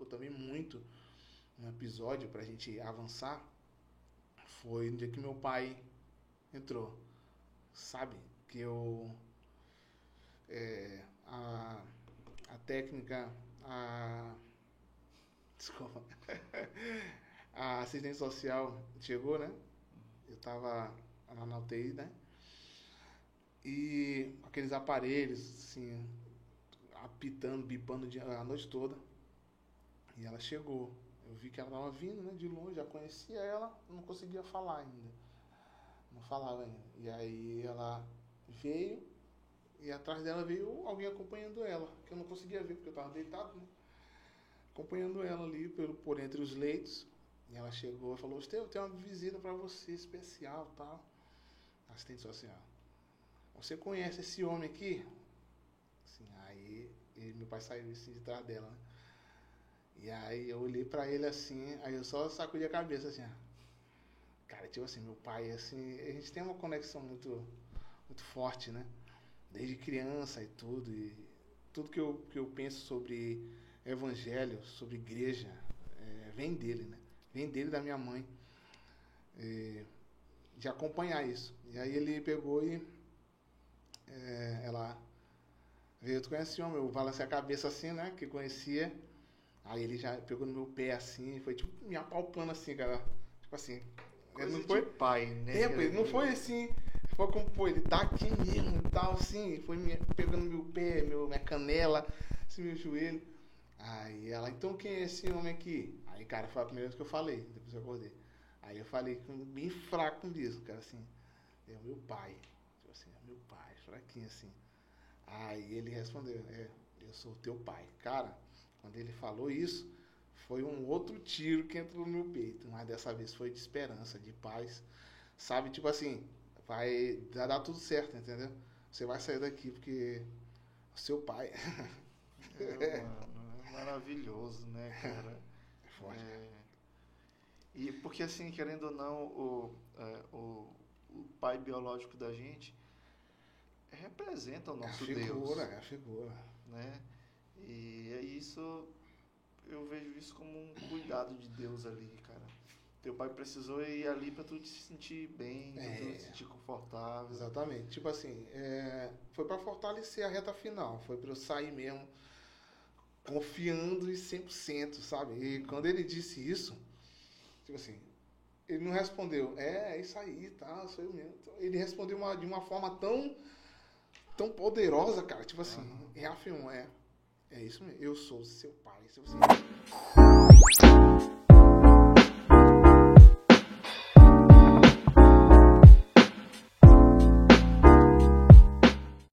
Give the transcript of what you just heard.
marcou também muito um episódio pra gente avançar foi no dia que meu pai entrou. Sabe? Que eu. É, a, a técnica. A. Desculpa. A assistente social chegou, né? Eu tava lá na UTI, né? E aqueles aparelhos, assim, apitando, bipando a noite toda. E ela chegou. Eu vi que ela estava vindo, né, de longe, já conhecia ela, não conseguia falar ainda. Não falava ainda. E aí ela veio e atrás dela veio alguém acompanhando ela, que eu não conseguia ver porque eu estava deitado, né? Acompanhando ela ali pelo, por entre os leitos. E ela chegou e falou: Esteu, tem uma visita para você especial tal. Assistente social. Você conhece esse homem aqui? Assim, aí ele, meu pai saiu assim de trás dela, né? E aí eu olhei pra ele assim, aí eu só sacudi a cabeça assim, ó. Cara, tipo assim, meu pai, assim, a gente tem uma conexão muito, muito forte, né? Desde criança e tudo. E tudo que eu, que eu penso sobre evangelho, sobre igreja, é, vem dele, né? Vem dele da minha mãe. E, de acompanhar isso. E aí ele pegou e é, ela veio, tu conhece o homem, eu balancei a cabeça assim, né? Que conhecia. Aí ele já pegou no meu pé assim, foi tipo me apalpando assim, cara. Tipo assim. Coisa não foi pai, né? É, pô, não foi assim. Foi como, pô, ele tá aqui mesmo e tal, assim. Foi me, pegando meu pé, meu, minha canela, assim, meu joelho. Aí ela, então quem é esse homem aqui? Aí, cara, foi a primeira vez que eu falei, depois eu acordei. Aí eu falei bem fraco mesmo, cara, assim. É o meu pai. Tipo assim, é meu pai, fraquinho assim. Aí ele respondeu, é, eu sou teu pai. Cara, quando ele falou isso, foi um outro tiro que entrou no meu peito. Mas dessa vez foi de esperança, de paz. Sabe, tipo assim, vai dar, tudo certo, entendeu? Você vai sair daqui porque o seu pai. É, mano, é maravilhoso, né, cara? É forte. É, e porque assim, querendo ou não, o, é, o, o pai biológico da gente representa o É a nosso figura, Deus. é a figura. né? E é isso, eu vejo isso como um cuidado de Deus ali, cara. Teu pai precisou ir ali pra tu te sentir bem, pra tu É. te sentir confortável. Exatamente. Tipo assim, é, foi para fortalecer a reta final. Foi para eu sair mesmo confiando em 100%, sabe? E quando ele disse isso, tipo assim, ele não respondeu, é, é isso aí, tá, sou eu mesmo. Ele respondeu uma, de uma forma tão, tão poderosa, cara. Tipo assim, reafirmou, é, é isso mesmo. Eu sou seu pai, seu.